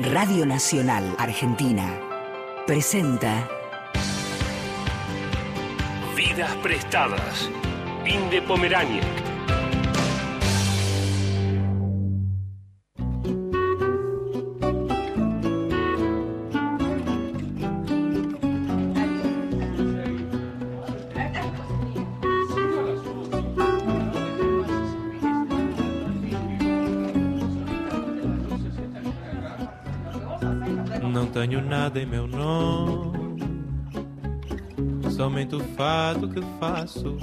Radio Nacional Argentina presenta Vidas prestadas. Inde Pomeráñez. tenho nada em meu nome, somente o fato que faço.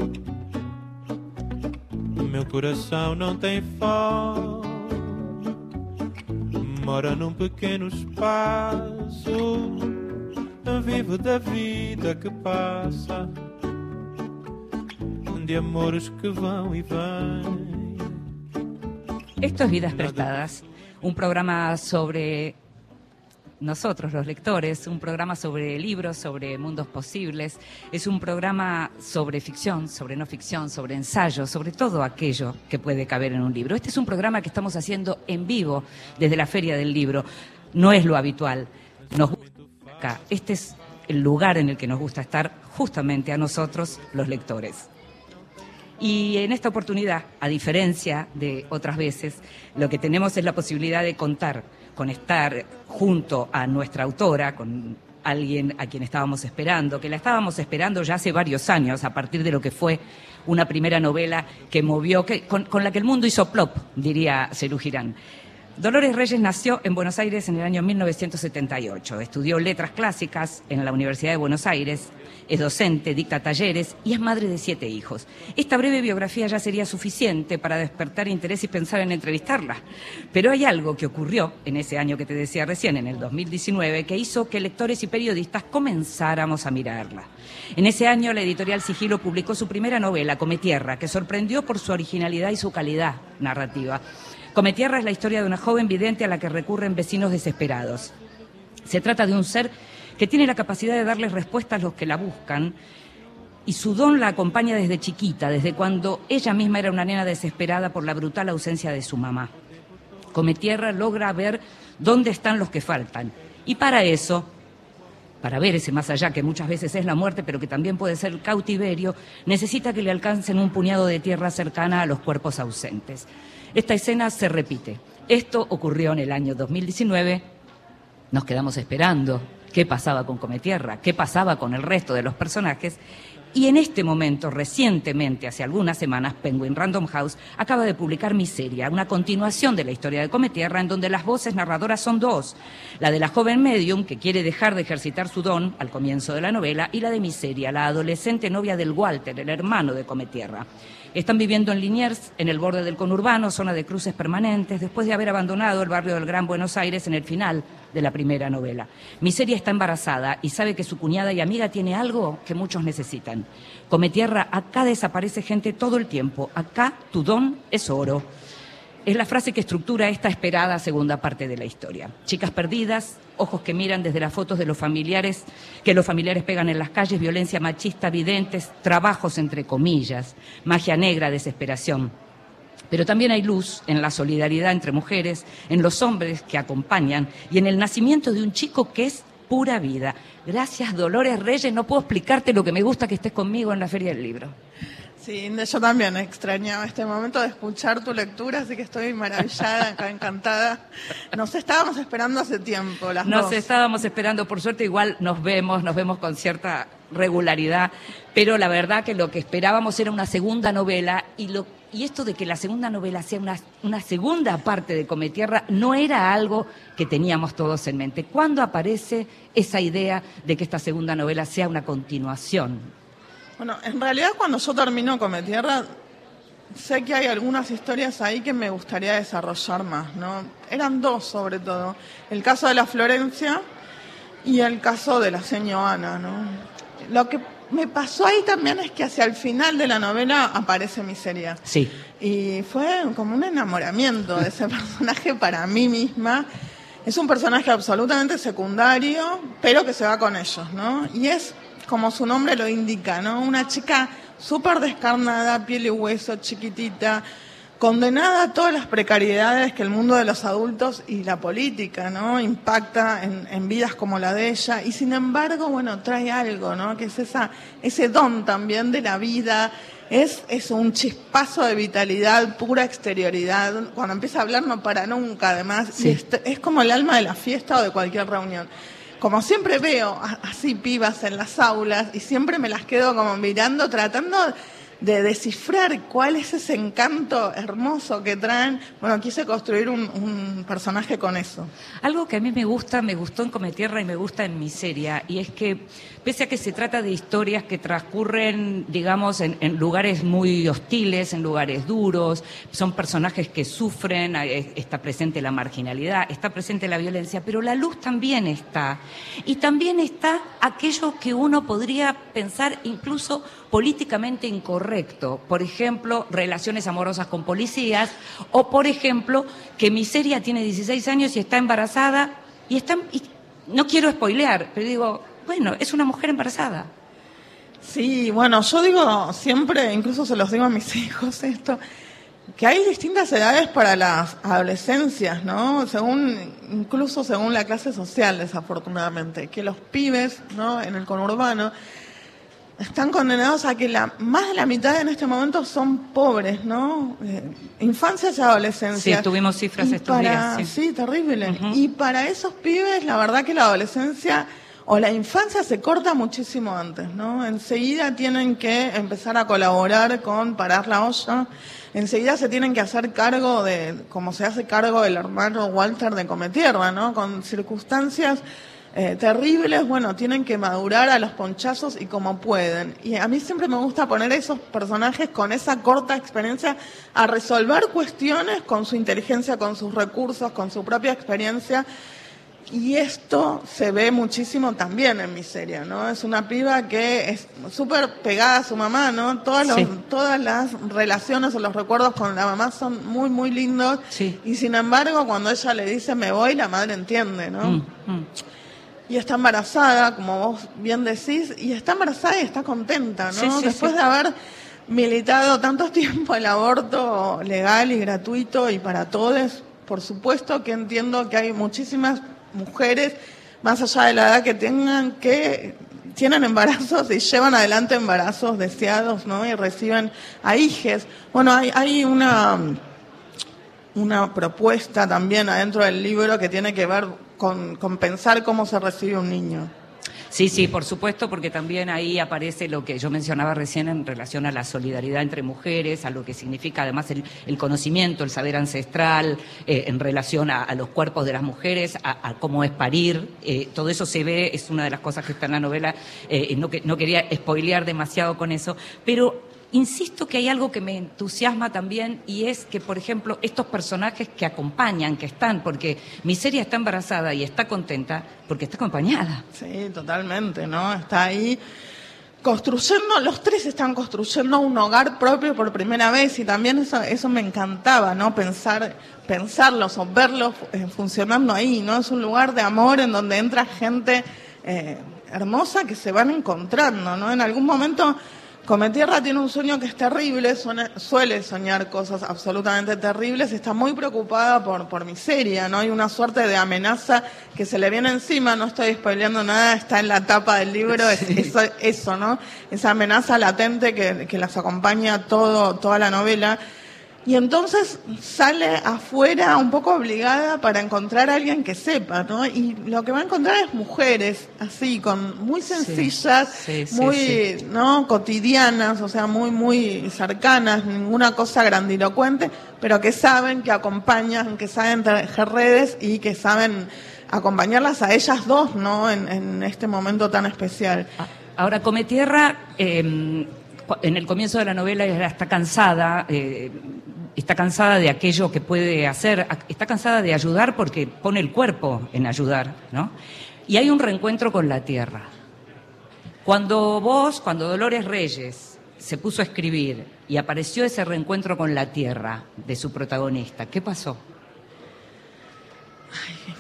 Meu coração não tem fome, mora num pequeno espaço. Vivo da vida que passa, de amores que vão e vêm. Esto es Vidas Prestadas, un programa sobre nosotros, los lectores, un programa sobre libros, sobre mundos posibles, es un programa sobre ficción, sobre no ficción, sobre ensayo, sobre todo aquello que puede caber en un libro. Este es un programa que estamos haciendo en vivo desde la Feria del Libro. No es lo habitual. Nos gusta acá. Este es el lugar en el que nos gusta estar justamente a nosotros, los lectores. Y en esta oportunidad, a diferencia de otras veces, lo que tenemos es la posibilidad de contar con estar junto a nuestra autora, con alguien a quien estábamos esperando, que la estábamos esperando ya hace varios años, a partir de lo que fue una primera novela que movió, que, con, la que el mundo hizo plop, diría Cerú Girán. Dolores Reyes nació en Buenos Aires en el año 1978. Estudió letras clásicas en la Universidad de Buenos Aires, es docente, dicta talleres y es madre de siete hijos. Esta breve biografía ya sería suficiente para despertar interés y pensar en entrevistarla. Pero hay algo que ocurrió en ese año que te decía recién, en el 2019, que hizo que lectores y periodistas comenzáramos a mirarla. En ese año la editorial Sigilo publicó su primera novela, Cometierra, que sorprendió por su originalidad y su calidad narrativa. Cometierra es la historia de una joven vidente a la que recurren vecinos desesperados. Se trata de un ser que tiene la capacidad de darles respuesta a los que la buscan y su don la acompaña desde chiquita, desde cuando ella misma era una nena desesperada por la brutal ausencia de su mamá. Cometierra logra ver dónde están los que faltan y para eso para ver ese más allá, que muchas veces es la muerte, pero que también puede ser cautiverio, necesita que le alcancen un puñado de tierra cercana a los cuerpos ausentes. Esta escena se repite. Esto ocurrió en el año 2019. Nos quedamos esperando qué pasaba con Cometierra, qué pasaba con el resto de los personajes. Y en este momento, recientemente, hace algunas semanas, Penguin Random House acaba de publicar Miseria, una continuación de la historia de Cometierra, en donde las voces narradoras son dos. La de la joven medium, que quiere dejar de ejercitar su don al comienzo de la novela, y la de Miseria, la adolescente novia del Walter, el hermano de Cometierra. Están viviendo en Liniers, en el borde del conurbano, zona de cruces permanentes, después de haber abandonado el barrio del Gran Buenos Aires en el final de la primera novela. Miseria está embarazada y sabe que su cuñada y amiga tiene algo que muchos necesitan. Come tierra, acá desaparece gente todo el tiempo. Acá tu don es oro es la frase que estructura esta esperada segunda parte de la historia. Chicas perdidas, ojos que miran desde las fotos de los familiares, que los familiares pegan en las calles, violencia machista, videntes, trabajos entre comillas, magia negra, desesperación. Pero también hay luz en la solidaridad entre mujeres, en los hombres que acompañan y en el nacimiento de un chico que es pura vida. Gracias, Dolores Reyes. No puedo explicarte lo que me gusta que estés conmigo en la Feria del Libro. Sí, yo también extrañaba este momento de escuchar tu lectura, así que estoy maravillada, encantada. Nos estábamos esperando hace tiempo, las Nos estábamos esperando, por suerte igual nos vemos, nos vemos con cierta regularidad, pero la verdad que lo que esperábamos era una segunda novela y lo y esto de que la segunda novela sea una, una segunda parte de Cometierra no era algo que teníamos todos en mente. ¿Cuándo aparece esa idea de que esta segunda novela sea una continuación bueno, en realidad cuando yo termino Tierra, sé que hay algunas historias ahí que me gustaría desarrollar más, ¿no? Eran dos sobre todo. El caso de la Florencia y el caso de la señora Ana, ¿no? Lo que me pasó ahí también es que hacia el final de la novela aparece Miseria. Sí. Y fue como un enamoramiento de ese personaje para mí misma. Es un personaje absolutamente secundario, pero que se va con ellos, ¿no? Y es como su nombre lo indica, ¿no? Una chica súper descarnada, piel y hueso, chiquitita, condenada a todas las precariedades que el mundo de los adultos y la política, ¿no? Impacta en, en, vidas como la de ella y sin embargo, bueno, trae algo, ¿no? Que es esa, ese don también de la vida, es, es un chispazo de vitalidad, pura exterioridad. Cuando empieza a hablar no para nunca, además, Sí. y es, es como el alma de la fiesta o de cualquier reunión. Como siempre veo así pibas en las aulas y siempre me las quedo como mirando, tratando de descifrar cuál es ese encanto hermoso que traen. Bueno, quise construir un, personaje con eso. Algo que a mí me gusta, me gustó en Cometierra y me gusta en Miseria, y es que pese a que se trata de historias que transcurren, digamos, en, lugares muy hostiles, en lugares duros, son personajes que sufren, está presente la marginalidad, está presente la violencia, pero la luz también está. Y también está aquello que uno podría pensar incluso políticamente incorrecto. Por ejemplo, relaciones amorosas con policías, o por ejemplo, que Miseria tiene 16 años y está embarazada, y está, y no quiero spoilear, pero digo, bueno, es una mujer embarazada. Sí, bueno, yo digo siempre, incluso se los digo a mis hijos esto, que hay distintas edades para las adolescencias, ¿no? Según, incluso según la clase social, desafortunadamente, que los pibes, ¿no? En el conurbano están condenados a que la más de la mitad en este momento son pobres, ¿no? Eh, infancias y adolescencias. Sí, tuvimos cifras estos días, sí. Sí, terrible. Y para esos pibes, la verdad que la adolescencia o la infancia se corta muchísimo antes, ¿no? Enseguida tienen que empezar a colaborar con parar la olla. Enseguida se tienen que hacer cargo de, como se hace cargo el hermano Walter de Cometierra, ¿no? Con circunstancias eh, terribles, bueno, tienen que madurar a los ponchazos y como pueden. Y a mí siempre me gusta poner a esos personajes con esa corta experiencia a resolver cuestiones con su inteligencia, con sus recursos, con su propia experiencia. Y esto se ve muchísimo también en Miseria, ¿no? Es una piba que es súper pegada a su mamá, ¿no? Todas, los- Sí. todas las relaciones o los recuerdos con la mamá son muy, muy lindos. Sí. Y sin embargo, cuando ella le dice me voy, la madre entiende, ¿no? Mm, mm. Y está embarazada, como vos bien decís, y está embarazada y está contenta, ¿no? Sí, sí, Después sí. de haber militado tanto tiempo el aborto legal y gratuito y para todos, por supuesto que entiendo que hay muchísimas mujeres, más allá de la edad que tengan, que tienen embarazos y llevan adelante embarazos deseados, ¿no? Y reciben a hijes. Bueno, hay, hay una una propuesta también adentro del libro que tiene que ver con, pensar cómo se recibe un niño. Sí, sí, por supuesto, porque también ahí aparece lo que yo mencionaba recién en relación a la solidaridad entre mujeres, a lo que significa además el, conocimiento, el saber ancestral, eh, en relación a, los cuerpos de las mujeres, a, a cómo es parir. eh, todo eso se ve, es una de las cosas que está en la novela. eh, no, que, no quería spoilear demasiado con eso, pero Insisto que hay algo que me entusiasma también y es que, por ejemplo, estos personajes que acompañan, que están, porque Miseria está embarazada y está contenta porque está acompañada. Sí, totalmente, ¿no? Está ahí construyendo, los tres están construyendo un hogar propio por primera vez y también eso, eso me encantaba, ¿no? Pensar, pensarlos o verlos eh, funcionando ahí, ¿no? Es un lugar de amor en donde entra gente eh, hermosa que se van encontrando, ¿no? En algún momento Cometierra tiene un sueño que es terrible, suele soñar cosas absolutamente terribles, está muy preocupada por, por miseria, ¿no? Hay una suerte de amenaza que se le viene encima, no estoy spoileando nada, está en la tapa del libro, es eso, eso, ¿no? Esa amenaza latente que, que las acompaña todo, toda la novela. Y entonces sale afuera un poco obligada para encontrar a alguien que sepa, ¿no? Y lo que va a encontrar es mujeres, así, con muy sencillas, sí, sí, muy, sí. ¿no? Cotidianas, o sea, muy, muy cercanas, ninguna cosa grandilocuente, pero que saben, que acompañan, que saben tejer redes y que saben acompañarlas a ellas dos, ¿no? En, en este momento tan especial. Ah, Ahora, Cometierra, eh, cu- en el comienzo de la novela ella está cansada, eh, está cansada de aquello que puede hacer, ac- está cansada de ayudar porque pone el cuerpo en ayudar, ¿no? Y hay un reencuentro con la tierra. Cuando vos, cuando Dolores Reyes se puso a escribir y apareció ese reencuentro con la tierra de su protagonista, ¿qué pasó?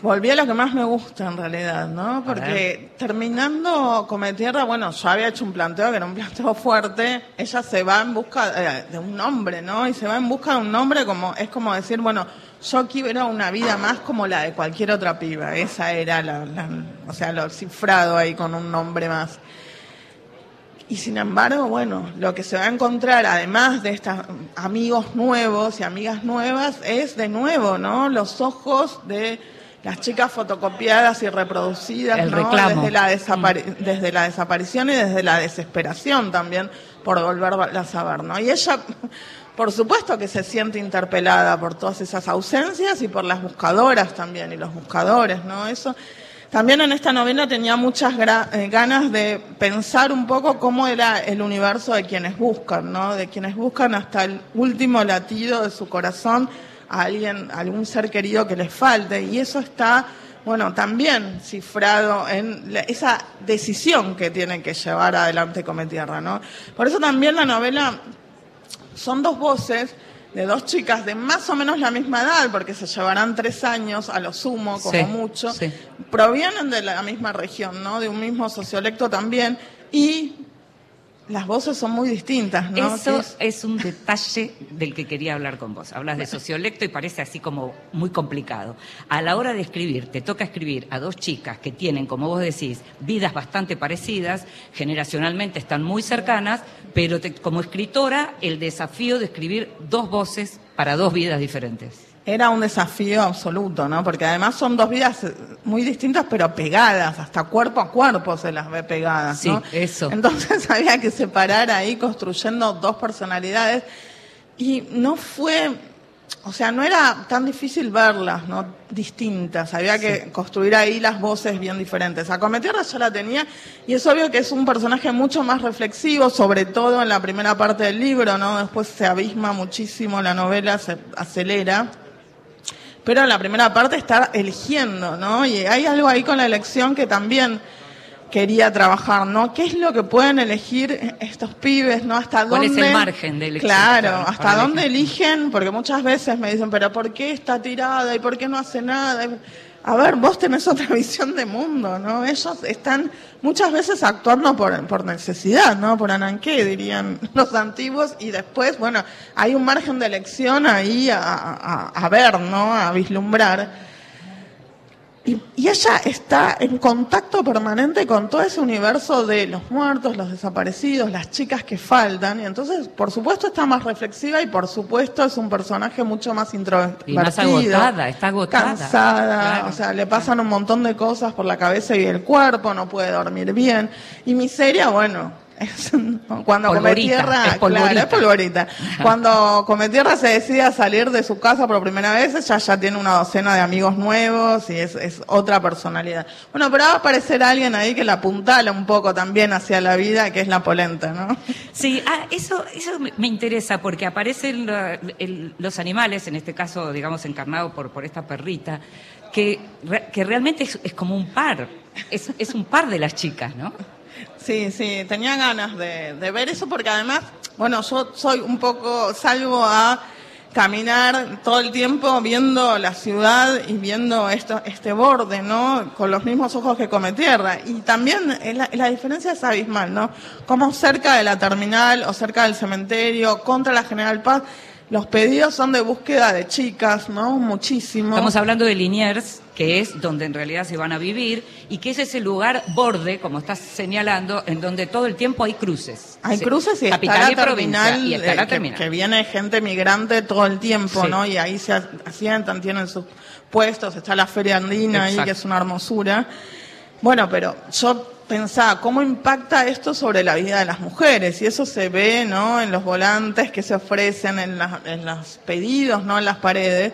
Volví a lo que más me gusta en realidad, ¿no? Porque terminando Come Tierra, bueno, yo había hecho un planteo que era un planteo fuerte. Ella se va en busca eh, de un nombre, ¿no? Y se va en busca de un nombre como, es como decir, bueno, yo quiero una vida más como la de cualquier otra piba. Esa era la, la o sea, lo cifrado ahí con un nombre más. Y sin embargo, bueno, lo que se va a encontrar, además de estos amigos nuevos y amigas nuevas, es de nuevo, ¿no? Los ojos de las chicas fotocopiadas y reproducidas, El ¿no? Desde la, desapari- desde la desaparición y desde la desesperación también por volverlas a ver, ¿no? Y ella, por supuesto que se siente interpelada por todas esas ausencias y por las buscadoras también y los buscadores, ¿no? Eso también en esta novela tenía muchas eh, ganas de pensar un poco cómo era el universo de quienes buscan, ¿no? De quienes buscan hasta el último latido de su corazón a alguien, a algún ser querido que les falte. Y eso está, bueno, también cifrado en la- esa decisión que tiene que llevar adelante Come Tierra, ¿no? Por eso también la novela son dos voces de dos chicas de más o menos la misma edad, porque se llevarán tres años a lo sumo, como Sí, mucho, sí. provienen de la misma región, ¿no? De un mismo sociolecto también, y las voces son muy distintas, ¿no? Eso es- es un detalle del que quería hablar con vos. Hablas de sociolecto y parece así como muy complicado. A la hora de escribir, te toca escribir a dos chicas que tienen, como vos decís, vidas bastante parecidas, generacionalmente están muy cercanas, pero te- como escritora, el desafío de escribir dos voces para dos vidas diferentes. Era un desafío absoluto, ¿no? Porque además son dos vidas muy distintas, pero pegadas, hasta cuerpo a cuerpo se las ve pegadas, Sí, ¿no? eso. Entonces había que separar ahí construyendo dos personalidades y no fue, o sea, no era tan difícil verlas, ¿no? Distintas, había que construir ahí las voces bien diferentes. A Cometierra ya la tenía y es obvio que es un personaje mucho más reflexivo, sobre todo en la primera parte del libro, ¿no? Después se abisma muchísimo la novela, se acelera. Pero en la primera parte está eligiendo, ¿no? Y hay algo ahí con la elección que también quería trabajar, ¿no? ¿Qué es lo que pueden elegir estos pibes, ¿no? ¿Hasta ¿Cuál dónde? es el margen de elección? Claro, ¿hasta dónde elegir. eligen? Porque muchas veces me dicen, pero ¿por qué está tirada y por qué no hace nada? A ver, vos tenés otra visión de mundo, ¿no? Ellos están muchas veces actuando por, por necesidad, ¿no? Por ananqué, dirían los antiguos, y después, bueno, hay un margen de elección ahí a, a- a ver, ¿no? A vislumbrar. Y, y ella está en contacto permanente con todo ese universo de los muertos, los desaparecidos, las chicas que faltan. Y entonces, por supuesto, está más reflexiva y por supuesto es un personaje mucho más introvertido. Y más agotada, está agotada. Cansada, Claro. o sea, le pasan un montón de cosas por la cabeza y el cuerpo, no puede dormir bien. Y miseria, bueno, cuando come Polvorita, tierra, es polvorita. claro, es polvorita. Cuando come tierra se decide a salir de su casa por primera vez, ella ya tiene una docena de amigos nuevos y es, es otra personalidad. Bueno, pero va a aparecer alguien ahí que la apuntala un poco también hacia la vida, que es la polenta, ¿no? Sí, ah, eso, eso me- interesa porque aparecen los animales, en este caso, digamos, encarnado por, por esta perrita, que, que realmente es, es como un par, es, es un par de las chicas, ¿no? Sí, sí, tenía ganas de, de ver eso porque además, bueno, yo soy un poco, salgo a caminar todo el tiempo viendo la ciudad y viendo esto, este borde, ¿no? Con los mismos ojos que come tierra. Y también la, la diferencia es abismal, ¿no? Como cerca de la terminal o cerca del cementerio, contra la General Paz, los pedidos son de búsqueda de chicas, ¿no? Muchísimo. Estamos hablando de Liniers, que es donde en realidad se van a vivir, y que es ese lugar borde, como estás señalando, en donde todo el tiempo hay cruces. Hay Sí, cruces y está capital la y provincia, terminal, y está eh, la que, terminal. que viene gente migrante todo el tiempo, Sí. ¿no? Y ahí se asientan, tienen sus puestos, está la feria andina ahí, Exacto. que es una hermosura. Bueno, pero yo pensaba, ¿cómo impacta esto sobre la vida de las mujeres? Y eso se ve, ¿no? En los volantes que se ofrecen, en, las- en los pedidos, ¿no? En las paredes.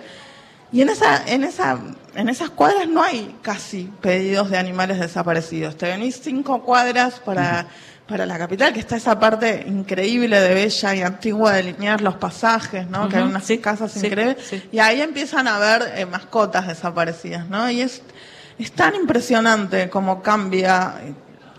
Y en esa, en esa, en esas cuadras no hay casi pedidos de animales desaparecidos. Te venís cinco cuadras para, para la capital, que está esa parte increíble de bella y antigua de linear los pasajes, ¿no? Que hay unas sí, casas sí, increíbles. sí. Y ahí empiezan a ver eh, mascotas desaparecidas, ¿no? Y es, es tan impresionante cómo cambia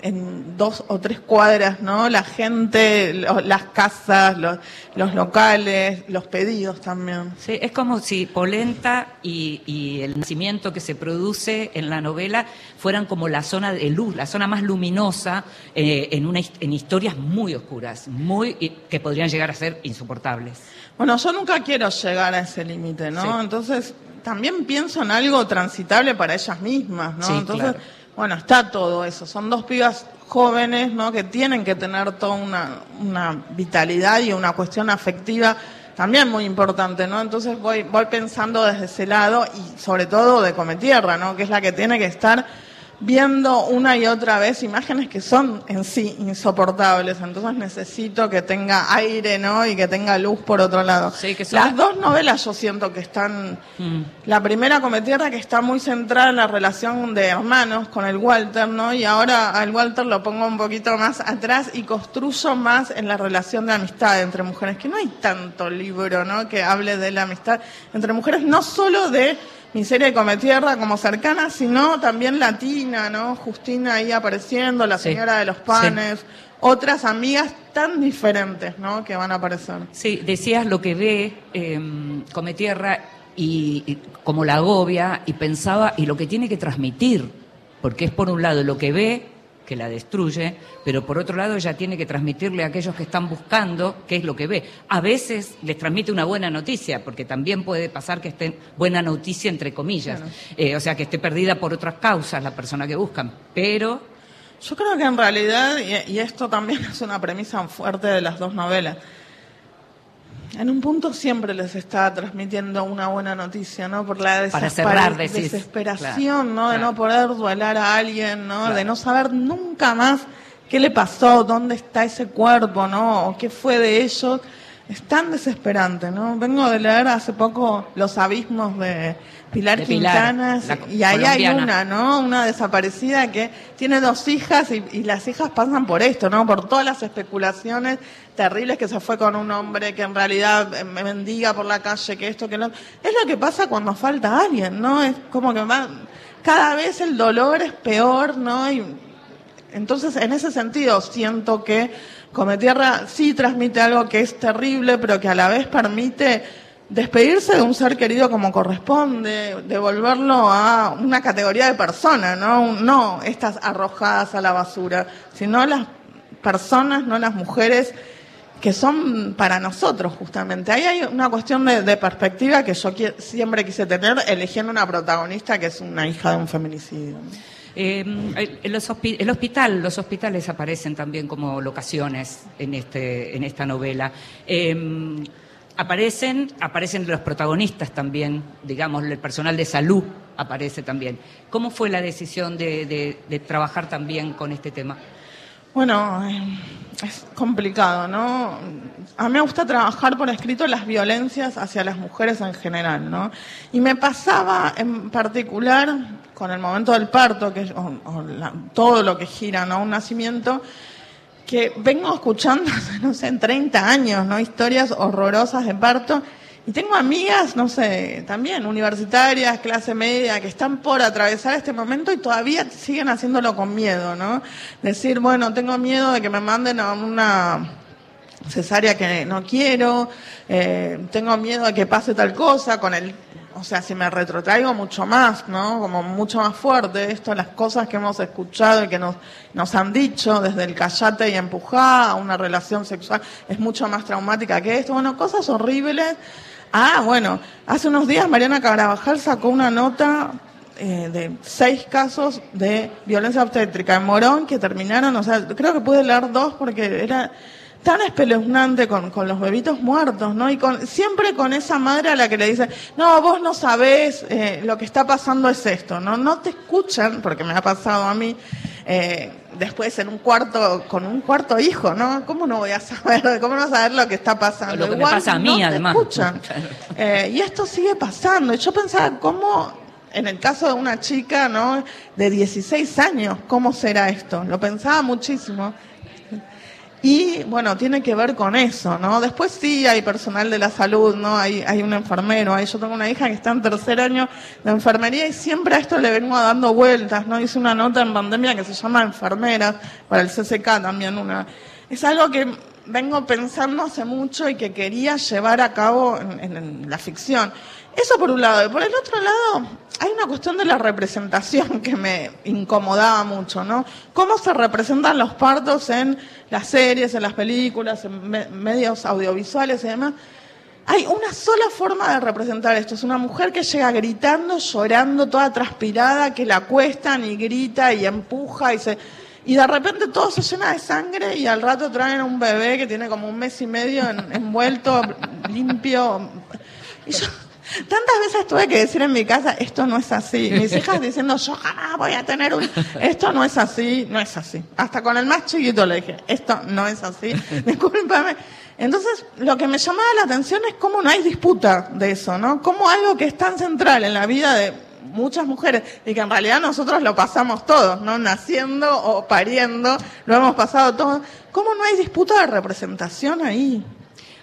en dos o tres cuadras, ¿no? La gente, lo- las casas, los, los locales, los pedidos también. Sí, es como si Polenta y, y el nacimiento que se produce en la novela fueran como la zona de luz, la zona más luminosa eh, en, una, en historias muy oscuras, muy que podrían llegar a ser insoportables. Bueno, yo nunca quiero llegar a ese límite, ¿no? Sí. Entonces, también pienso en algo transitable para ellas mismas, ¿no? Sí, Entonces, claro. bueno, está todo eso. Son dos pibas jóvenes, ¿no? Que tienen que tener toda una, una vitalidad y una cuestión afectiva también muy importante, ¿no? Entonces voy, voy pensando desde ese lado y sobre todo de Cometierra, ¿no? Que es la que tiene que estar viendo una y otra vez imágenes que son en sí insoportables. Entonces necesito que tenga aire, ¿no? Y que tenga luz por otro lado. Sí, que son- Las dos novelas yo siento que están... Mm. La primera, Cometierra, que está muy centrada en la relación de hermanos con el Walter, ¿no? Y ahora al Walter lo pongo un poquito más atrás y construyo más en la relación de amistad entre mujeres, que no hay tanto libro, ¿no? Que hable de la amistad entre mujeres, no solo de Miseria y Cometierra como cercana, sino también latina, ¿no? Justina ahí apareciendo, la Sí. señora de los panes, otras amigas tan diferentes, ¿no? Que van a aparecer. Sí, decías lo que ve eh, Cometierra y, y como la agobia y pensaba y lo que tiene que transmitir, porque es por un lado lo que ve que la destruye, pero por otro lado ella tiene que transmitirle a aquellos que están buscando qué es lo que ve. A veces les transmite una buena noticia, porque también puede pasar que esté buena noticia entre comillas, Eh, o sea que esté perdida por otras causas la persona que buscan, pero Yo creo que en realidad, y, y esto también es una premisa fuerte de las dos novelas, en un punto siempre les está transmitiendo una buena noticia, ¿no? Por la cerrar, decís. desesperación, Claro, ¿no? De claro. no poder duelar a alguien, ¿no? Claro. De no saber nunca más qué le pasó, dónde está ese cuerpo, ¿no? O qué fue de ellos. Es tan desesperante, ¿no? Vengo de leer hace poco Los abismos de Pilar De Pilar, Quintana la y ahí hay una, ¿no? Una desaparecida que tiene dos hijas y, y las hijas pasan por esto, ¿no? Por todas las especulaciones terribles que se fue con un hombre que en realidad eh, me mendiga por la calle, que esto, que lo... Es lo que pasa cuando falta alguien, ¿no? Es como que va... Cada vez el dolor es peor, ¿no? Y entonces, en ese sentido, siento que Cometierra sí transmite algo que es terrible, pero que a la vez permite despedirse de un ser querido como corresponde, devolverlo a una categoría de persona, ¿no? No estas arrojadas a la basura, sino las personas, no las mujeres que son para nosotros justamente. Ahí hay una cuestión de, perspectiva que yo siempre quise tener eligiendo una protagonista que es una hija de un feminicidio. Eh, el, hospital, los hospitales aparecen también como locaciones en este, en esta novela. Eh, aparecen, aparecen los protagonistas también, digamos, el personal de salud aparece también. ¿Cómo fue la decisión de, trabajar también con este tema? Bueno, eh, es complicado, ¿no? A mí me gusta trabajar por escrito las violencias hacia las mujeres en general, ¿no? Y me pasaba en particular con el momento del parto, que o- todo lo que gira, ¿no? Un nacimiento, que vengo escuchando, no sé, en 30 años, ¿no? Historias horrorosas de parto. Y tengo amigas, no sé, también universitarias, clase media, que están por atravesar este momento y todavía siguen haciéndolo con miedo, ¿no? Decir, bueno, tengo miedo de que me manden a una cesárea que no quiero, eh, tengo miedo de que pase tal cosa, con el, o sea, si me retrotraigo mucho más, ¿no? Como mucho más fuerte, esto, las cosas que hemos escuchado y que nos, nos han dicho, desde el callate y empujá a una relación sexual, es mucho más traumática que esto, bueno, cosas horribles. Ah, bueno, hace unos días Mariana Carabajal sacó una nota eh, de seis casos de violencia obstétrica en Morón que terminaron, o sea, creo que pude leer dos porque era tan espeluznante con, con los bebitos muertos, ¿no? Y con, siempre con esa madre a la que le dice, no, vos no sabés, eh, lo que está pasando es esto, ¿no? No te escuchan, porque me ha pasado a mí, eh, después en un cuarto, con un cuarto hijo, ¿no? ¿Cómo no voy a saber, cómo no saber lo que está pasando? Lo que me pasa a mí, no te además. escuchan. Eh, y esto sigue pasando. Y yo pensaba, ¿cómo, en el caso de una chica, ¿no? De 16 años, ¿cómo será esto? Lo pensaba muchísimo. Y bueno, tiene que ver con eso, ¿no? Después sí hay personal de la salud, ¿no? Hay, hay un enfermero, hay, yo tengo una hija que está en tercer año de enfermería y siempre a esto le vengo dando vueltas, ¿no? Hice una nota en pandemia que se llama enfermera, para el CCK también una. Es algo que vengo pensando hace mucho y que quería llevar a cabo en, en la ficción. Eso por un lado. Y por el otro lado, hay una cuestión de la representación que me incomodaba mucho, ¿no? ¿Cómo se representan los partos en las series, en las películas, en medios audiovisuales y demás? Hay una sola forma de representar esto. Es una mujer que llega gritando, llorando, toda transpirada, que la acuestan y grita y empuja y se... Y de repente todo se llena de sangre y al rato traen a un bebé que tiene como un mes y medio envuelto, limpio. Y yo, Tantas veces tuve que decir en mi casa, esto no es así. Mis hijas diciendo, yo jamás voy a tener un... Esto no es así, no es así. Hasta con el más chiquito le dije, esto no es así, discúlpame. Entonces, lo que me llamaba la atención es cómo no hay disputa de eso, ¿no? Cómo algo que es tan central en la vida de muchas mujeres y que en realidad nosotros lo pasamos todos, ¿no? Naciendo o pariendo, lo hemos pasado todos. ¿Cómo no hay disputa de representación ahí?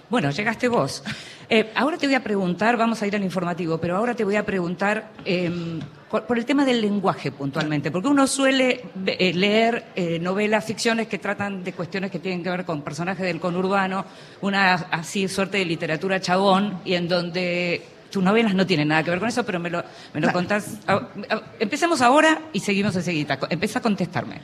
Bueno, llegaste vos. Eh, ahora te voy a preguntar, vamos a ir al informativo, pero ahora te voy a preguntar em, por, el tema del lenguaje puntualmente, porque uno suele eh, leer eh, novelas, ficciones que tratan de cuestiones que tienen que ver con personajes del conurbano, una así suerte de literatura chabón, y en donde tus novelas no tienen nada que ver con eso, pero me lo, me lo contás. empecemos ahora y seguimos enseguida. Empieza a contestarme.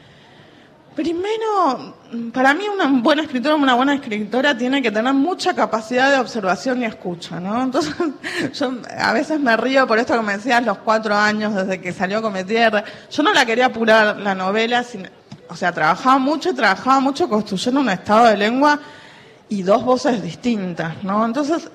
Primero, para mí una buena escritora, una buena escritora tiene que tener mucha capacidad de observación y escucha, ¿no? Entonces, yo a veces me río por esto que me decías los cuatro años desde que salió Come Tierra. Yo no la quería apurar la novela, o sea, trabajaba mucho y trabajaba mucho construyendo un estado de lengua y dos voces distintas, ¿no? Entonces,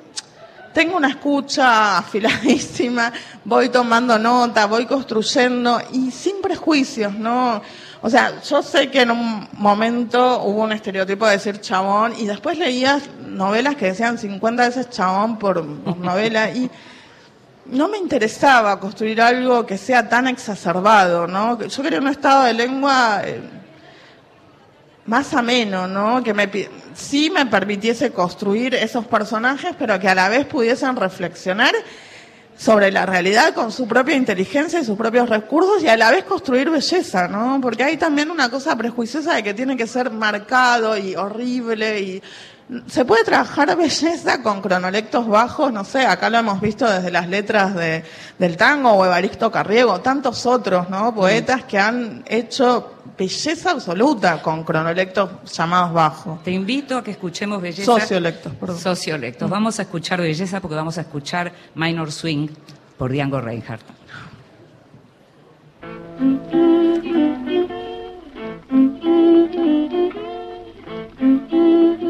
tengo una escucha afiladísima, voy tomando nota, voy construyendo y sin prejuicios, ¿no? O sea, yo sé que en un momento hubo un estereotipo de decir chabón y después leías novelas que decían 50 veces chabón por, novela y no me interesaba construir algo que sea tan exacerbado, ¿no? Yo quería un estado de lengua eh, más ameno, ¿no? Que me, sí me permitiese construir esos personajes, pero que a la vez pudiesen reflexionar sobre la realidad con su propia inteligencia y sus propios recursos y a la vez construir belleza, ¿no? Porque hay también una cosa prejuiciosa de que tiene que ser marcado y horrible y se puede trabajar belleza con cronolectos bajos, no sé, acá lo hemos visto desde las letras de, del tango o Evaristo Carriego, tantos otros, ¿no? Poetas que han hecho belleza absoluta con cronolectos llamados bajos. Te invito a que escuchemos belleza. Sociolectos, perdón. Sociolectos. Vamos a escuchar belleza porque vamos a escuchar Minor Swing por Django Reinhardt.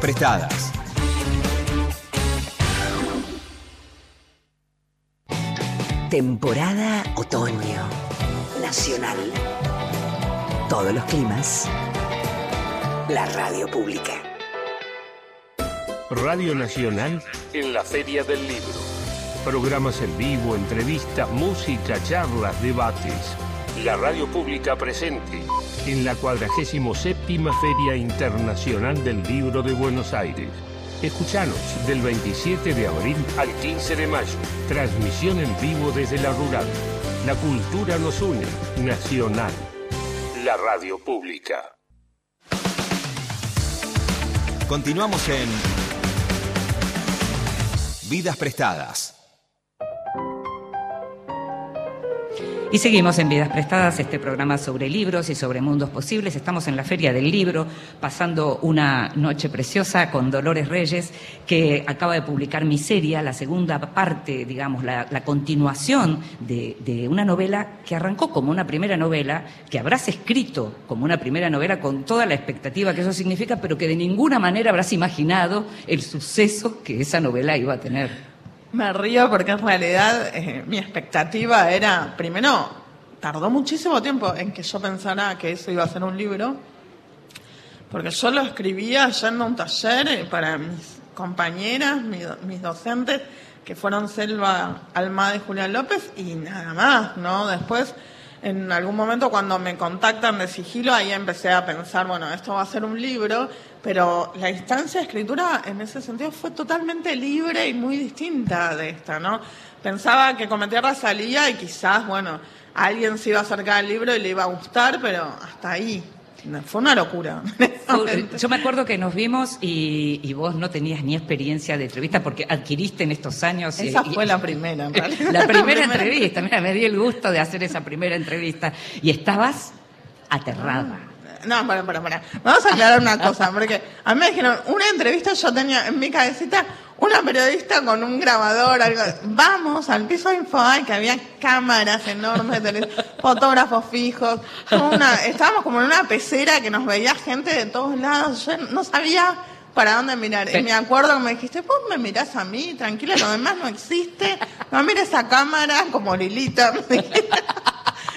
prestadas. Temporada otoño. Nacional. Todos los climas. La radio pública. Radio Nacional en la Feria del Libro. Programas en vivo, entrevistas, música, charlas, debates. La radio pública presente en la 47 Feria Internacional del Libro de Buenos Aires. Escuchanos del 27 de abril al 15 de mayo. Transmisión en vivo desde la rural. La cultura nos une. Nacional. La radio pública. Continuamos en Vidas prestadas. Y seguimos en Vidas Prestadas, este programa sobre libros y sobre mundos posibles. Estamos en la Feria del Libro, pasando una noche preciosa con Dolores Reyes, que acaba de publicar Miseria, la segunda parte, digamos, la, continuación de, de, una novela que arrancó como una primera novela, que habrás escrito como una primera novela con toda la expectativa que eso significa, pero que de ninguna manera habrás imaginado el suceso que esa novela iba a tener. Me río porque en realidad eh, mi expectativa era, primero, tardó muchísimo tiempo en que yo pensara que eso iba a ser un libro, porque yo lo escribía yendo un taller eh, para mis compañeras, mis, mis docentes, que fueron Selva Almada y Julián López, y nada más, ¿no? Después, en algún momento cuando me contactan de sigilo, ahí empecé a pensar, bueno, esto va a ser un libro, pero la instancia de escritura en ese sentido fue totalmente libre y muy distinta de esta, ¿no? Pensaba que Cometierra salía y quizás, bueno, alguien se iba a acercar al libro y le iba a gustar, pero hasta ahí. Fue una locura. Yo me acuerdo que nos vimos y, y, vos no tenías ni experiencia de entrevista porque adquiriste en estos años. Esa y, fue la primera, en realidad. La primera entrevista, mira, me di el gusto de hacer esa primera entrevista. Y estabas aterrada. No, para, para, para. Vamos a aclarar una cosa, porque a mí me dijeron, una entrevista yo tenía en mi cabecita una periodista con un grabador, algo. Vamos al piso de Infobae, que había cámaras enormes, fotógrafos fijos. Una, estábamos como en una pecera que nos veía gente de todos lados. Yo no sabía para dónde mirar. Y me acuerdo que me dijiste, vos me mirás a mí, tranquila, lo demás no existe. No mires a cámara como Lilita.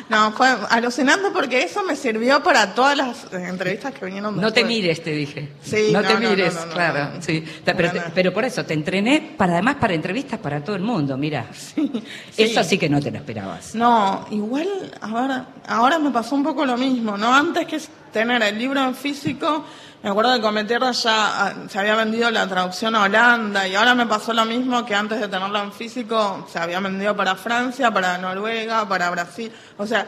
No, fue alucinante porque eso me sirvió para todas las entrevistas que vinieron después. No te mires, te dije. Sí, no, te mires, claro. Sí. Pero, pero, por eso, te entrené para además para entrevistas para todo el mundo, mira. Sí, eso sí que no te lo esperabas. No, igual, ahora, ahora me pasó un poco lo mismo, ¿no? Antes que tener el libro en físico, me acuerdo que Cometierra ya ah, se había vendido la traducción a Holanda y ahora me pasó lo mismo que antes de tenerlo en físico se había vendido para Francia, para Noruega, para Brasil. O sea,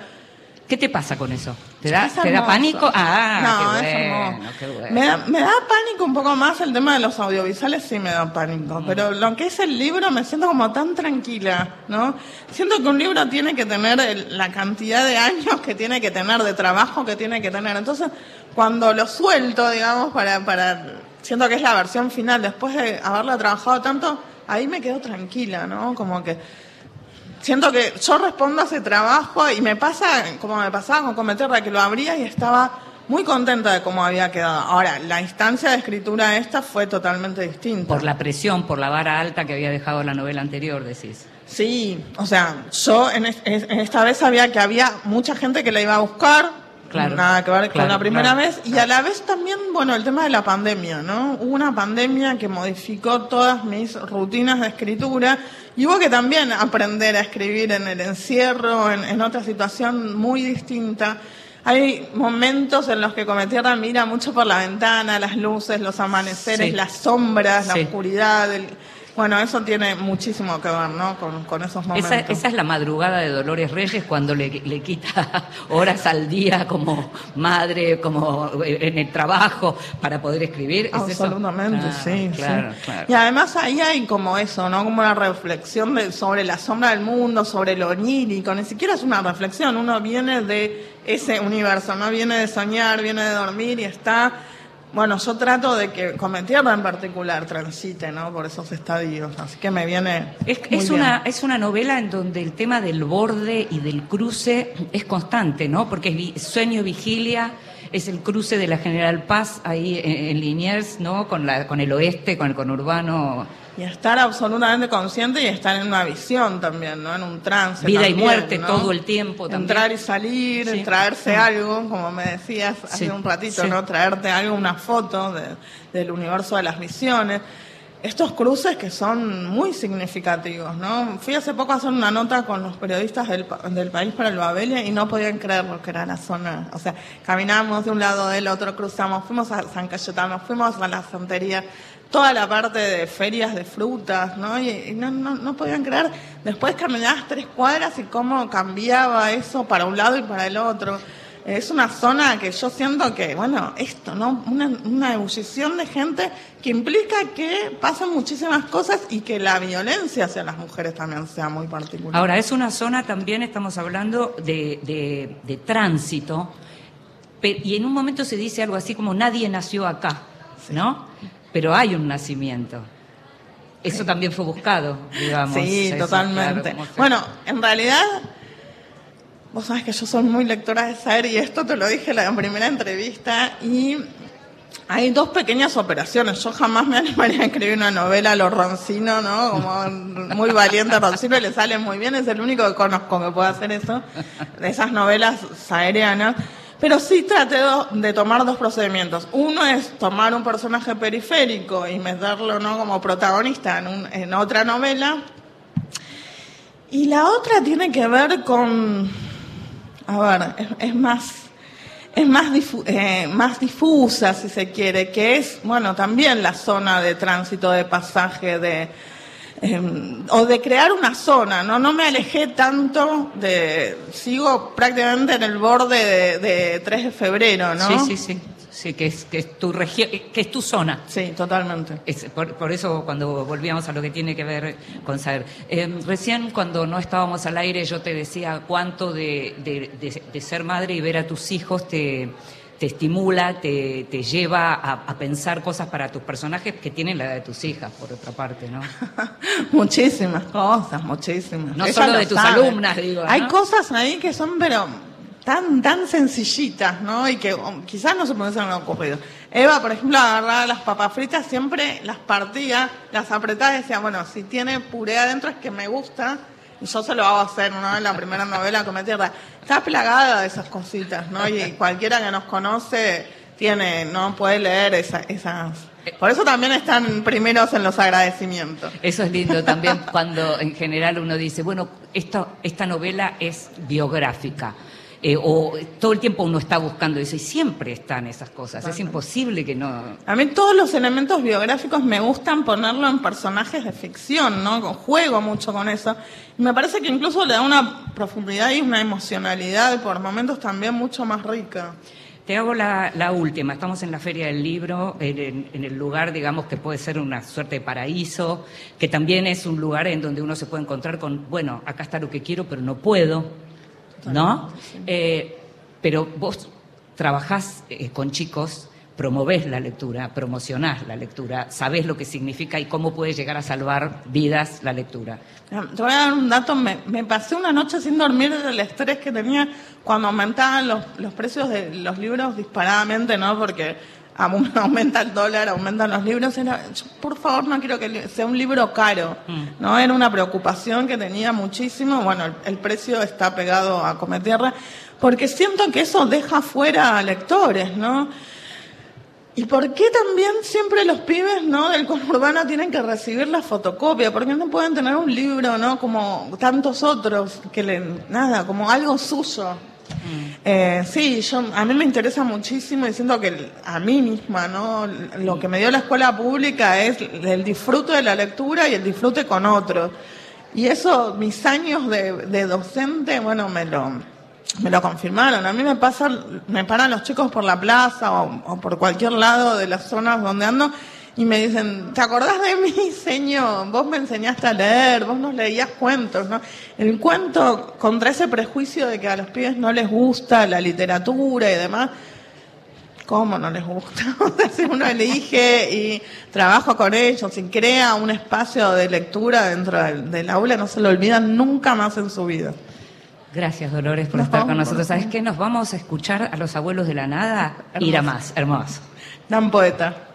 ¿Qué te pasa con eso? ¿Te da, ¿te da pánico? Ah, no, qué bueno, qué bueno. Me, da, me, da, pánico un poco más el tema de los audiovisuales, sí me da pánico. Mm. Pero lo que es el libro me siento como tan tranquila, ¿no? Siento que un libro tiene que tener el, la cantidad de años que tiene que tener, de trabajo que tiene que tener. Entonces, cuando lo suelto, digamos, para, para, siento que es la versión final, después de haberla trabajado tanto, ahí me quedo tranquila, ¿no? Como que siento que yo respondo a ese trabajo y me pasa, como me pasaba con Cometerra, que lo abría y estaba muy contenta de cómo había quedado. Ahora, la instancia de escritura esta fue totalmente distinta. Por la presión, por la vara alta que había dejado la novela anterior, decís. Sí, o sea, yo en, en esta vez sabía que había mucha gente que la iba a buscar, Claro, nada que ver con la primera claro, vez. Y a la vez también, bueno, el tema de la pandemia, ¿no? Hubo una pandemia que modificó todas mis rutinas de escritura y hubo que también aprender a escribir en el encierro, en, en otra situación muy distinta. Hay momentos en los que Cometierra mira mucho por la ventana, las luces, los amaneceres, sí. las sombras, sí. la oscuridad, el, bueno, eso tiene muchísimo que ver, ¿no? Con, con esos momentos. Esa, esa, es la madrugada de Dolores Reyes cuando le, le, quita horas al día como madre, como en el trabajo para poder escribir. ¿Es Absolutamente, eso? sí, claro, sí. Claro. Y además ahí hay como eso, ¿no? Como una reflexión de, sobre la sombra del mundo, sobre lo onírico. Ni siquiera es una reflexión, uno viene de ese universo, ¿no? Viene de soñar, viene de dormir y está bueno, yo trato de que Cometierra en particular transite, ¿no? Por esos estadios, así que me viene Es, muy es bien. una, es una novela en donde el tema del borde y del cruce es constante, ¿no? Porque es vi- sueño vigilia, es el cruce de la General Paz ahí en, en Liniers, ¿no? Con, la, con el oeste, con el conurbano, Y estar absolutamente consciente y estar en una visión también, ¿no? En un trance. vida y también, muerte ¿no? todo el tiempo también. Entrar y salir, Sí. traerse algo, como me decías hace Sí, un ratito. ¿no? Traerte algo, una foto de- del universo de las visiones. Estos cruces que son muy significativos, ¿no? Fui hace poco a hacer una nota con los periodistas del, del país para el Babelia y no podían creer lo que era la zona. O sea, caminamos de un lado del otro, cruzamos, fuimos a San Cayetano, fuimos a la santería, toda la parte de ferias de frutas, ¿no? Y, y no, no, no podían creer. Después caminabas tres cuadras y cómo cambiaba eso para un lado y para el otro. Es una zona que yo siento que, bueno, esto, ¿no? Una, una ebullición de gente que implica que pasan muchísimas cosas y que la violencia hacia las mujeres también sea muy particular. Ahora, es una zona también, estamos hablando de, de- de tránsito, y en un momento se dice algo así como nadie nació acá, ¿no? Pero hay un nacimiento. Eso también fue buscado, digamos. Sí, eso, totalmente. claro, bueno, en realidad, vos sabés que yo soy muy lectora de saber y esto te lo dije en la primera entrevista y hay dos pequeñas operaciones. Yo jamás me animaría a escribir una novela a los Roncino, ¿no? Como muy valiente Roncino y le sale muy bien. Es el único que conozco que puede hacer eso. De esas novelas saerianas. Pero sí traté de tomar dos procedimientos. Uno es tomar un personaje periférico y meterlo ¿no? como protagonista en, un- en otra novela. Y la otra tiene que ver con, a ver, es, más, es eh, más difusa, si se quiere, que es, bueno, también la zona de tránsito, de pasaje, de, eh, o de crear una zona, ¿no? No me alejé tanto de, sigo prácticamente en el borde de, de 3 de febrero, ¿no? Sí, sí, sí. Sí, que es, que es tu región, que es tu zona. Sí, totalmente. Es por, por eso cuando volvíamos a lo que tiene que ver con saber. Eh, recién cuando no estábamos al aire yo te decía cuánto de, de- de- de ser madre y ver a tus hijos te, te estimula, te, te lleva a, a pensar cosas para tus personajes que tienen la edad de tus hijas, por otra parte, ¿no? Muchísimas cosas, muchísimas. No Ella solo lo de tus sabe. alumnas, digo, ¿no? Hay cosas ahí que son, pero tan, tan sencillitas, ¿no? Y que um, quizás no se me hubiesen ocurrido. Eva, por ejemplo, agarraba las papas fritas, siempre las partía, las apretaba y decía, bueno, si tiene puré adentro es que me gusta. Yo se lo hago hacer, ¿no? En la primera novela, Come Tierra. Está plagada de esas cositas, ¿no? Y cualquiera que nos conoce tiene, ¿no? Puede leer esa- esas... Por eso también están primeros en los agradecimientos. Eso es lindo también cuando en general uno dice, bueno, esto, esta novela es biográfica. Eh, o todo el tiempo uno está buscando eso y siempre están esas cosas. Es imposible que no. A mí todos los elementos biográficos me gustan ponerlo en personajes de ficción, ¿no? Juego mucho con eso. Y me parece que incluso le da una profundidad y una emocionalidad por momentos también mucho más rica. Te hago la, la última. Estamos en la Feria del Libro, en, en- en el lugar, digamos, que puede ser una suerte de paraíso, que también es un lugar en donde uno se puede encontrar con, bueno, acá está lo que quiero, pero no puedo, ¿no? Eh, pero vos trabajás eh, con chicos, promovés la lectura, promocionás la lectura, sabés lo que significa y cómo puede llegar a salvar vidas la lectura. Te voy a dar un dato, me, me pasé una noche sin dormir del estrés que tenía cuando aumentaban los, los precios de los libros disparadamente, ¿no? Porque aumenta el dólar, aumentan los libros. Era, yo, por favor, no quiero que sea un libro caro, ¿no? Era una preocupación que tenía muchísimo. Bueno, el, el precio está pegado a Cometierra, porque siento que eso deja fuera a lectores, ¿no? ¿Y por qué también siempre los pibes no del conurbano tienen que recibir la fotocopia? ¿Por qué no pueden tener un libro, no como tantos otros, que le, nada, como algo suyo? Eh, sí, yo, a mí me interesa muchísimo y siento que a mí misma, ¿no? Lo que me dio la escuela pública es el disfrute de la lectura y el disfrute con otros. Y eso, mis años de, docente, bueno, me lo, me lo confirmaron. A mí me pasa, me paran los chicos por la plaza o por cualquier lado de las zonas donde ando y me dicen, ¿te acordás de mí, señor? Vos me enseñaste a leer, vos nos leías cuentos, ¿no? El cuento, contra ese prejuicio de que a los pibes no les gusta la literatura y demás, ¿Cómo no les gusta? Si uno elige y trabaja con ellos y crea un espacio de lectura dentro del, del aula, no se lo olvidan nunca más en su vida. Gracias, Dolores, por Nos estar con nosotros. ¿Sabes qué? Nos vamos a escuchar a los abuelos de la nada. Hermoso. Ir a más, hermoso. Gran poeta.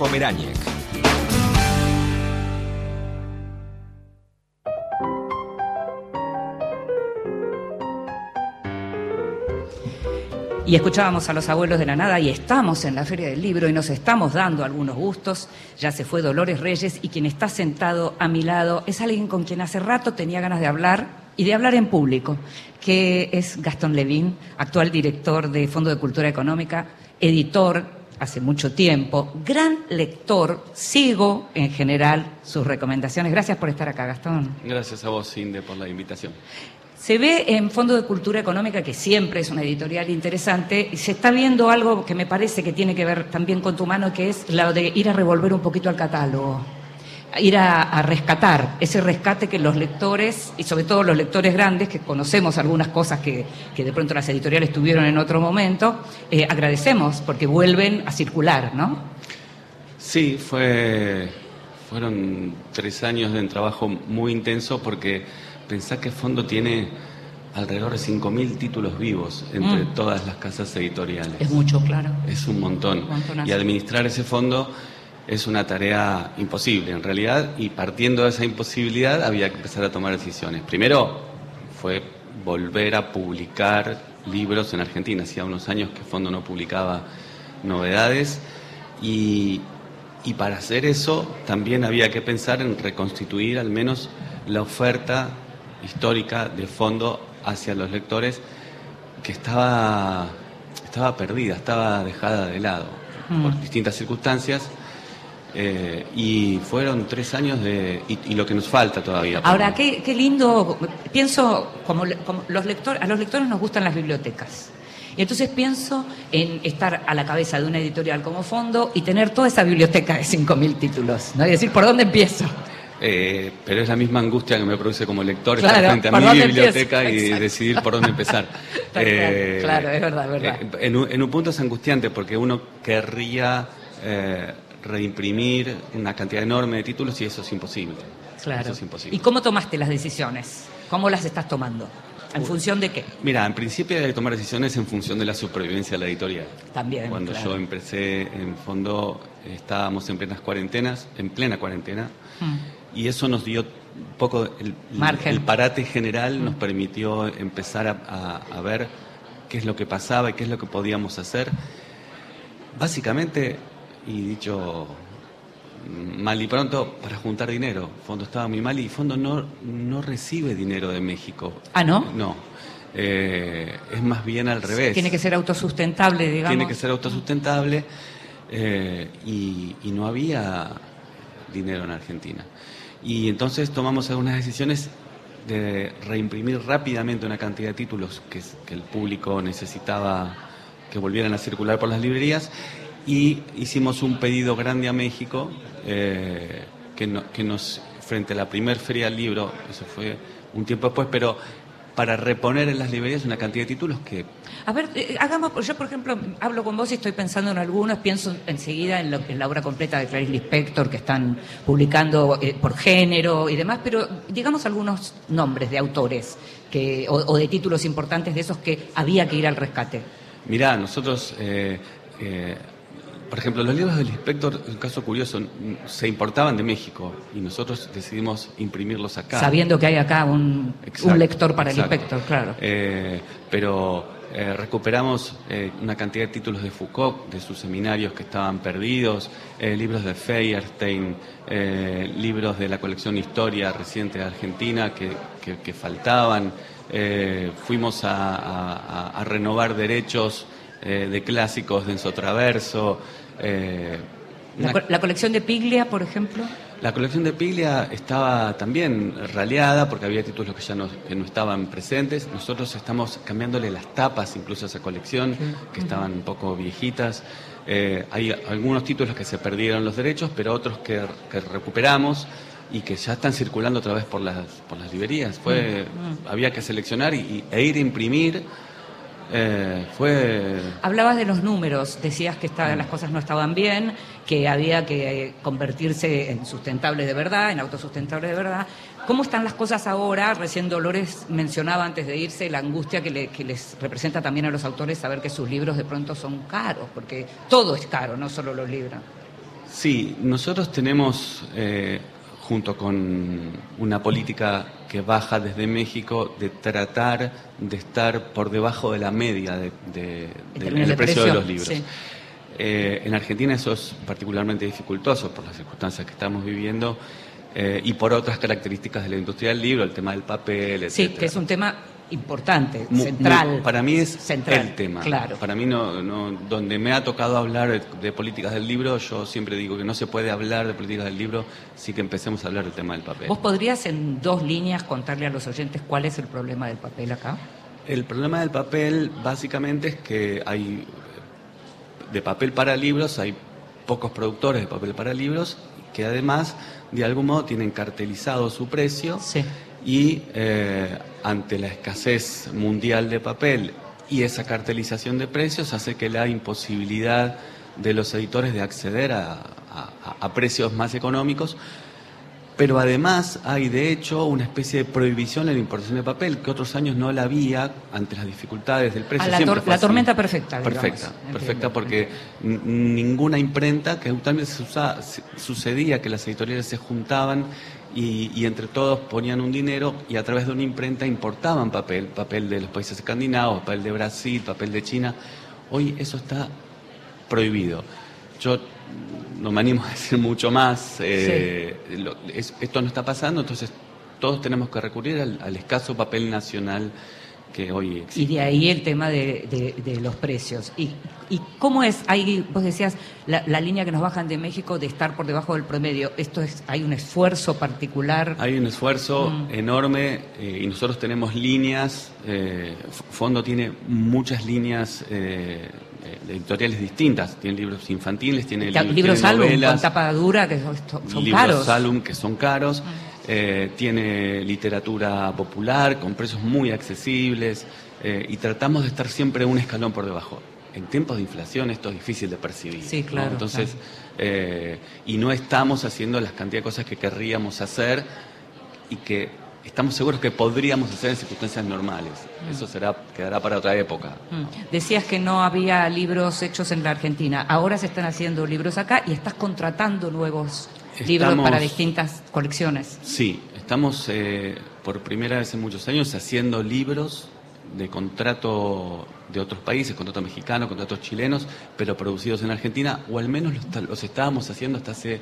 Pomeráñez. Y escuchábamos a los abuelos de la nada y estamos en la Feria del Libro y nos estamos dando algunos gustos. Ya se fue Dolores Reyes y quien está sentado a mi lado es alguien con quien hace rato tenía ganas de hablar y de hablar en público, que es Gastón Levín, actual director de Fondo de Cultura Económica, editor hace mucho tiempo, gran lector, sigo en general sus recomendaciones. Gracias por estar acá, Gastón. Gracias a vos, Inde, por la invitación. Se ve en Fondo de Cultura Económica, que siempre es una editorial interesante, y se está viendo algo que me parece que tiene que ver también con tu mano, que es lo de ir a revolver un poquito al catálogo, ir a, a rescatar ese rescate que los lectores, y sobre todo los lectores grandes, que conocemos algunas cosas que, que de pronto las editoriales tuvieron en otro momento, eh, agradecemos porque vuelven a circular, ¿no? Sí, fue, fueron tres años de un trabajo muy intenso porque pensá que Fondo tiene alrededor de 5.000 títulos vivos entre Mm. todas las casas editoriales. Es mucho, claro. Es un montón. Un. Y administrar ese fondo es una tarea imposible, en realidad, y partiendo de esa imposibilidad había que empezar a tomar decisiones. Primero fue volver a publicar libros en Argentina. Hacía unos años que fondo no publicaba novedades y, y para hacer eso también había que pensar en reconstituir al menos la oferta histórica de fondo hacia los lectores que estaba, estaba perdida, estaba dejada de lado Mm. por distintas circunstancias. Eh, y fueron tres años de. Y, y lo que nos falta todavía. Ahora, qué, qué lindo, pienso, como, como los lectores, a los lectores nos gustan las bibliotecas. Y entonces pienso en estar a la cabeza de una editorial como fondo y tener toda esa biblioteca de 5.000 títulos, ¿no? Y decir, ¿por dónde empiezo? Eh, pero es la misma angustia que me produce como lector Claro, estar frente a ¿por mi biblioteca empiezo? y Exacto. decidir por dónde empezar. Cual. Claro, es verdad, es verdad. eh, en, un, en un punto es angustiante porque uno querría eh, reimprimir una cantidad enorme de títulos y eso es imposible. Claro. Eso es imposible. ¿Y cómo tomaste las decisiones? ¿Cómo las estás tomando? ¿En función de qué? Mira, en principio hay que tomar decisiones en función de la supervivencia de la editorial. También. Cuando claro. yo empecé en fondo estábamos en plenas cuarentenas, en plena cuarentena, Mm. y eso nos dio un poco el, Margen. el parate general, nos permitió empezar a, a- a ver qué es lo que pasaba y qué es lo que podíamos hacer. Básicamente, y dicho mal y pronto, para juntar dinero. Fondo estaba muy mal y Fondo no, no recibe dinero de México. Ah, ¿no? No. Eh, es más bien al revés. Tiene que ser autosustentable, digamos. Tiene que ser autosustentable eh, y, y no había dinero en Argentina. Y entonces tomamos algunas decisiones de reimprimir rápidamente una cantidad de títulos que el público necesitaba que volvieran a circular por las librerías y hicimos un pedido grande a México eh, que, no- que nos, frente a la primer feria del libro, eso fue un tiempo después, pero para reponer en las librerías una cantidad de títulos que A ver, eh, hagamos, yo por ejemplo hablo con vos y estoy pensando en algunos, pienso enseguida en, lo- en la obra completa de Clarice Lispector que están publicando eh, por género y demás, pero digamos algunos nombres de autores que, o, o de títulos importantes de esos que había que ir al rescate. Mirá, nosotros, eh, por ejemplo, los libros del inspector, un caso curioso, se importaban de México y nosotros decidimos imprimirlos acá. Sabiendo que hay acá un, Exacto, un lector para exacto. el inspector, claro. Eh, pero eh, recuperamos eh, una cantidad de títulos de Foucault, de sus seminarios que estaban perdidos, libros de Feyerstein, eh, libros de la colección Historia reciente de Argentina que, que- que faltaban. Fuimos a, a- a- a renovar derechos de clásicos de Enzo Traverso. Eh, La, una- co- la colección de Piglia, por ejemplo. la colección de Piglia estaba también raleada porque había títulos que ya no, que no estaban presentes. Nosotros estamos cambiándole las tapas incluso a esa colección, que estaban un poco viejitas. Eh, hay algunos títulos que se perdieron los derechos, pero otros que, que recuperamos y que ya están circulando otra vez por las, por las librerías. Fue, Había que seleccionar y, e ir a imprimir. Eh, fue Hablabas de los números, decías que esta- las cosas no estaban bien, que había que eh, convertirse en sustentables de verdad, en autosustentables de verdad. ¿Cómo están las cosas ahora? Recién Dolores mencionaba antes de irse la angustia que, le- que les representa también a los autores saber que sus libros de pronto son caros, porque todo es caro, no solo los libros. Sí, nosotros tenemos, eh, junto con una política que baja desde México, de tratar de estar por debajo de la media de, de- del- precio de los libros. sí. Eh, en Argentina eso es particularmente dificultoso por las circunstancias que estamos viviendo eh, y por otras características de la industria del libro, el tema del papel, Sí, etcétera. que es un tema importante, central. para mí es central, el tema. Claro. Para mí, no, no- donde me ha tocado hablar de, de políticas del libro, yo siempre digo que no se puede hablar de políticas del libro sin que empecemos a hablar del tema del papel. ¿Vos podrías en dos líneas contarle a los oyentes cuál es el problema del papel acá? El problema del papel básicamente es que hay de papel para libros, hay pocos productores de papel para libros que además de algún modo tienen cartelizado su precio Sí. Y eh, ante la escasez mundial de papel y esa cartelización de precios hace que la imposibilidad de los editores de acceder a, a- a precios más económicos Pero además hay, de hecho, una especie de prohibición en la importación de papel, que otros años no la había ante las dificultades del precio. Ah, la, tor- tormenta perfecta. digamos. Perfecta, Entiendo, perfecta, porque ninguna imprenta, que también sucedía que las editoriales se juntaban y, y entre todos ponían un dinero y a través de una imprenta importaban papel, papel de los países escandinavos, papel de Brasil, papel de China. Hoy eso está prohibido. Yo no me animo a decir mucho más. eh, lo- es- esto no está pasando, entonces todos tenemos que recurrir al, al escaso papel nacional que hoy existe. Y de ahí el tema de, de- de los precios. ¿Y, y cómo es? Ahí vos decías la, la línea que nos bajan de México de estar por debajo del promedio. ¿Esto es, hay un esfuerzo particular? Hay un esfuerzo Mm. enorme eh, y nosotros tenemos líneas, eh, Fondo tiene muchas líneas eh, eh, editoriales distintas, tiene libros infantiles, tiene libros tiene álbum novelas, con tapa dura que son, son libros caros. Mm. álbum que son caros, eh, tiene literatura popular con precios muy accesibles eh, y tratamos de estar siempre un escalón por debajo. En tiempos de inflación esto es difícil de percibir. Sí, ¿no? claro, Entonces, eh, y no estamos haciendo las cantidad de cosas que querríamos hacer y que estamos seguros que podríamos hacer en circunstancias normales. Mm. Eso será quedará para otra época. Mm. Decías que no había libros hechos en la Argentina. Ahora se están haciendo libros acá y estás contratando nuevos libros para distintas colecciones. Sí, estamos eh, por primera vez en muchos años haciendo libros de contrato de otros países, contrato mexicano, contratos chilenos, pero producidos en Argentina, o al menos los, los estábamos haciendo hasta hace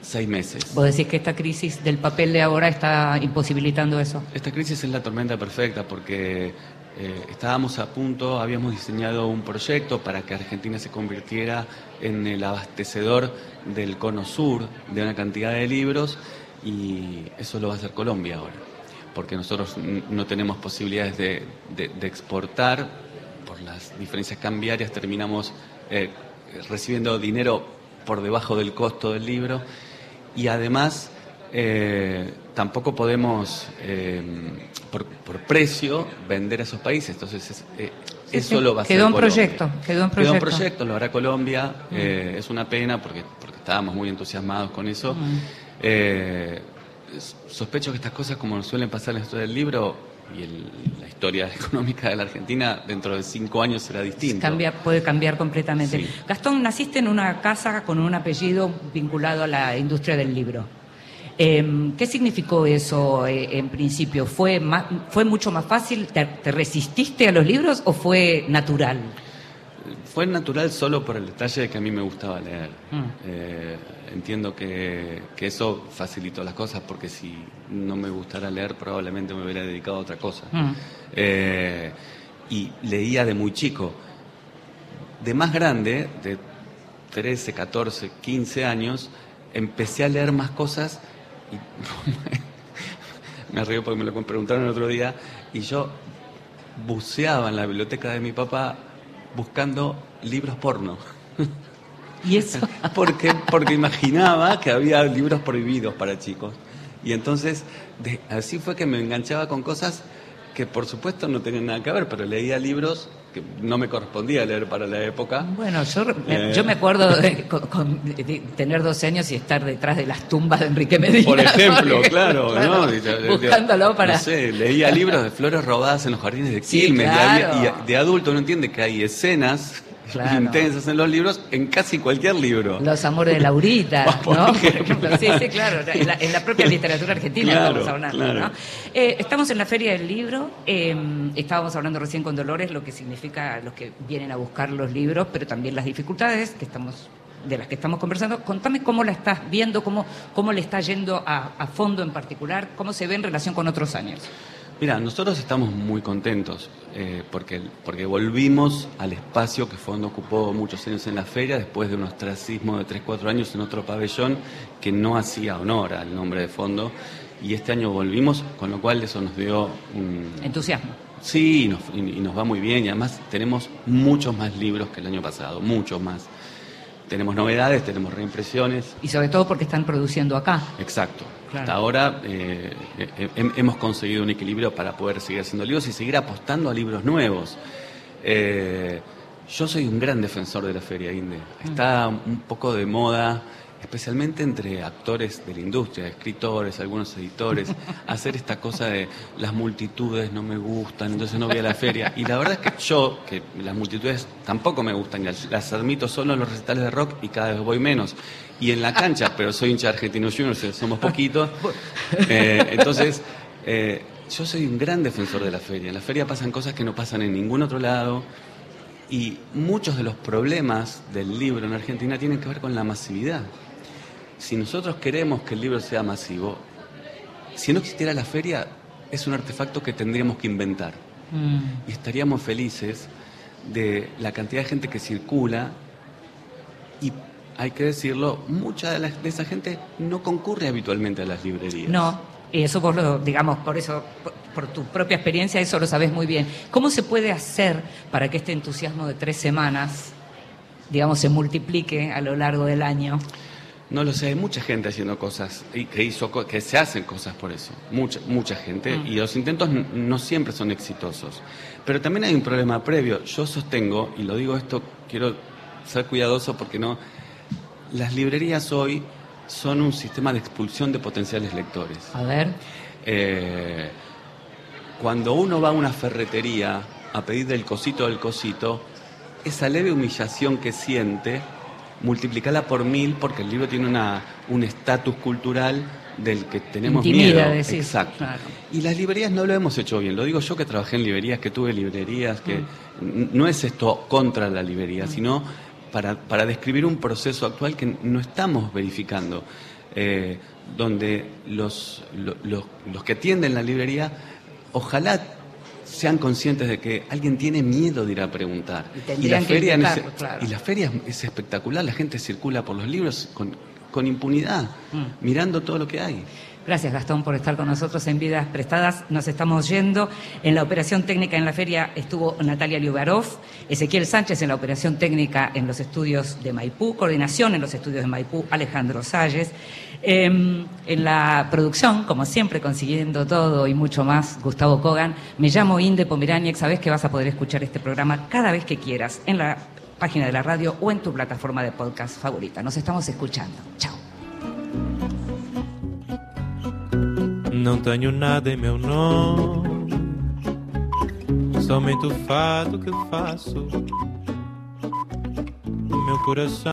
seis meses. Vos decís que esta crisis del papel de ahora está imposibilitando eso. Esta crisis es la tormenta perfecta porque eh, estábamos a punto, habíamos diseñado un proyecto para que Argentina se convirtiera en el abastecedor del cono sur de una cantidad de libros y eso lo va a hacer Colombia ahora, porque nosotros no tenemos posibilidades de, de- de exportar, por las diferencias cambiarias terminamos eh, recibiendo dinero por debajo del costo del libro y además eh, tampoco podemos eh, por, por precio vender a esos países entonces eh, Sí, eso sí. lo va a hacer Quedó Colombia. proyecto, quedó en proyecto. proyecto, lo hará Colombia eh, es una pena porque porque estábamos muy entusiasmados con eso Mm. Sospecho que estas cosas como suelen pasar en la historia del libro y el- la historia económica de la Argentina dentro de cinco años será distinta Cambia, puede cambiar completamente. Sí. Gastón, naciste en una casa con un apellido vinculado a la industria del libro. Eh, ¿Qué significó eso eh, en principio? ¿Fue, más, ¿Fue mucho más fácil? ¿Te, te resististe a los libros o fue natural? Fue natural solo por el detalle de que a mí me gustaba leer. Mm. Eh, entiendo que, que eso facilitó las cosas porque si no me gustara leer probablemente me hubiera dedicado a otra cosa. Mm. Eh, y leía de muy chico. De más grande, de 13, 14, 15 años, empecé a leer más cosas y me río porque me lo preguntaron el otro día y yo buceaba en la biblioteca de mi papá buscando libros porno. ¿Y eso? Porque, porque imaginaba que había libros prohibidos para chicos. Y entonces, de- así fue que me enganchaba con cosas que por supuesto no tenían nada que ver, pero leía libros que no me correspondía leer para la época. Bueno, yo, me- Eh. yo me acuerdo de, con- con- de- tener 12 años y estar detrás de las tumbas de Enrique Medina. Por ejemplo, Porque, claro, ¿no? Buscándolo para... No sé, leía libros de flores robadas en los jardines de Quilmes. y había- claro. y de adulto uno entiende que hay escenas Claro. intensas en los libros, en casi cualquier libro. Los amores de Laurita, ¿no? Por ejemplo. ejemplo, sí, sí, claro, en la, en la propia literatura argentina Claro, estamos hablando, claro. ¿no? Eh, estamos en la Feria del Libro, eh, estábamos hablando recién con Dolores, lo que significa los que vienen a buscar los libros, pero también las dificultades que estamos de las que estamos conversando. Contame cómo la estás viendo, cómo, cómo le está yendo a, a fondo en particular, cómo se ve en relación con otros años. Mira, nosotros estamos muy contentos eh, porque, porque volvimos al espacio que Fondo ocupó muchos años en la feria después de un ostracismo de 3, 4 años en otro pabellón que no hacía honor al nombre de Fondo y este año volvimos, con lo cual eso nos dio un... Entusiasmo. Sí, y nos, y- y nos va muy bien y además tenemos muchos más libros que el año pasado, muchos más. Tenemos novedades, tenemos reimpresiones, Y sobre todo porque están produciendo acá. Exacto. Claro. Hasta ahora eh, hem- hemos conseguido un equilibrio para poder seguir haciendo libros y seguir apostando a libros nuevos. Eh, yo soy un gran defensor de la Feria Inde. Está un poco de moda especialmente entre actores de la industria, escritores, algunos editores, hacer esta cosa de las multitudes no me gustan, entonces no voy a la feria. Y la verdad es que yo, que las multitudes tampoco me gustan, las, admito solo en los recitales de rock y cada vez voy menos. Y en la cancha, pero soy hincha de Argentinos Juniors, somos poquitos. Eh, entonces, eh, yo soy un gran defensor de la feria. En la feria pasan cosas que no pasan en ningún otro lado. Y muchos de los problemas del libro en Argentina tienen que ver con la masividad si nosotros queremos que el libro sea masivo, si no existiera la feria, es un artefacto que tendríamos que inventar. Mm. Y estaríamos felices de la cantidad de gente que circula y hay que decirlo, mucha de, la- de esa gente no concurre habitualmente a las librerías. No, y eso vos lo, digamos, por eso, por, por tu propia experiencia, eso lo sabes muy bien. ¿Cómo se puede hacer para que este entusiasmo de tres semanas, digamos, se multiplique a lo largo del año? No lo sé, hay mucha gente haciendo cosas y que hizo que se hacen cosas por eso, mucha mucha gente Mm. y los intentos no siempre son exitosos. Pero también hay un problema previo. Yo sostengo y lo digo esto, quiero ser cuidadoso porque no las librerías hoy son un sistema de expulsión de potenciales lectores. A ver. Eh, cuando uno va a una ferretería a pedir del cosito del cosito, esa leve humillación que siente, multiplicala por mil porque el libro tiene una, un estatus cultural del que tenemos Intimida, miedo. decís, Exacto. claro. Y las librerías no lo hemos hecho bien. Lo digo yo que trabajé en librerías, que tuve librerías, que Mm. no es esto contra la librería, sino para, para describir un proceso actual que no estamos verificando, eh, donde los, lo- los, los que atienden la librería, ojalá sean conscientes de que alguien tiene miedo de ir a preguntar. Y la feria, en intentarlo, ese- claro. y la feria es, es espectacular, la gente circula por los libros con, con impunidad, Mm. mirando todo lo que hay. Gracias Gastón por estar con nosotros en Vidas Prestadas. Nos estamos yendo. En la operación técnica en la feria estuvo Natalia Liubarov, Ezequiel Sánchez en la operación técnica en los estudios de Maipú, coordinación en los estudios de Maipú, Alejandro Salles. Eh, en la producción, como siempre, consiguiendo todo y mucho más, Gustavo Kogan. Me llamo Inde Pomeraniec. Sabes que vas a poder escuchar este programa cada vez que quieras en la página de la radio o en tu plataforma de podcast favorita. Nos estamos escuchando. Chao. Não tenho nada em meu nome, somente o fado que faço. O meu coração.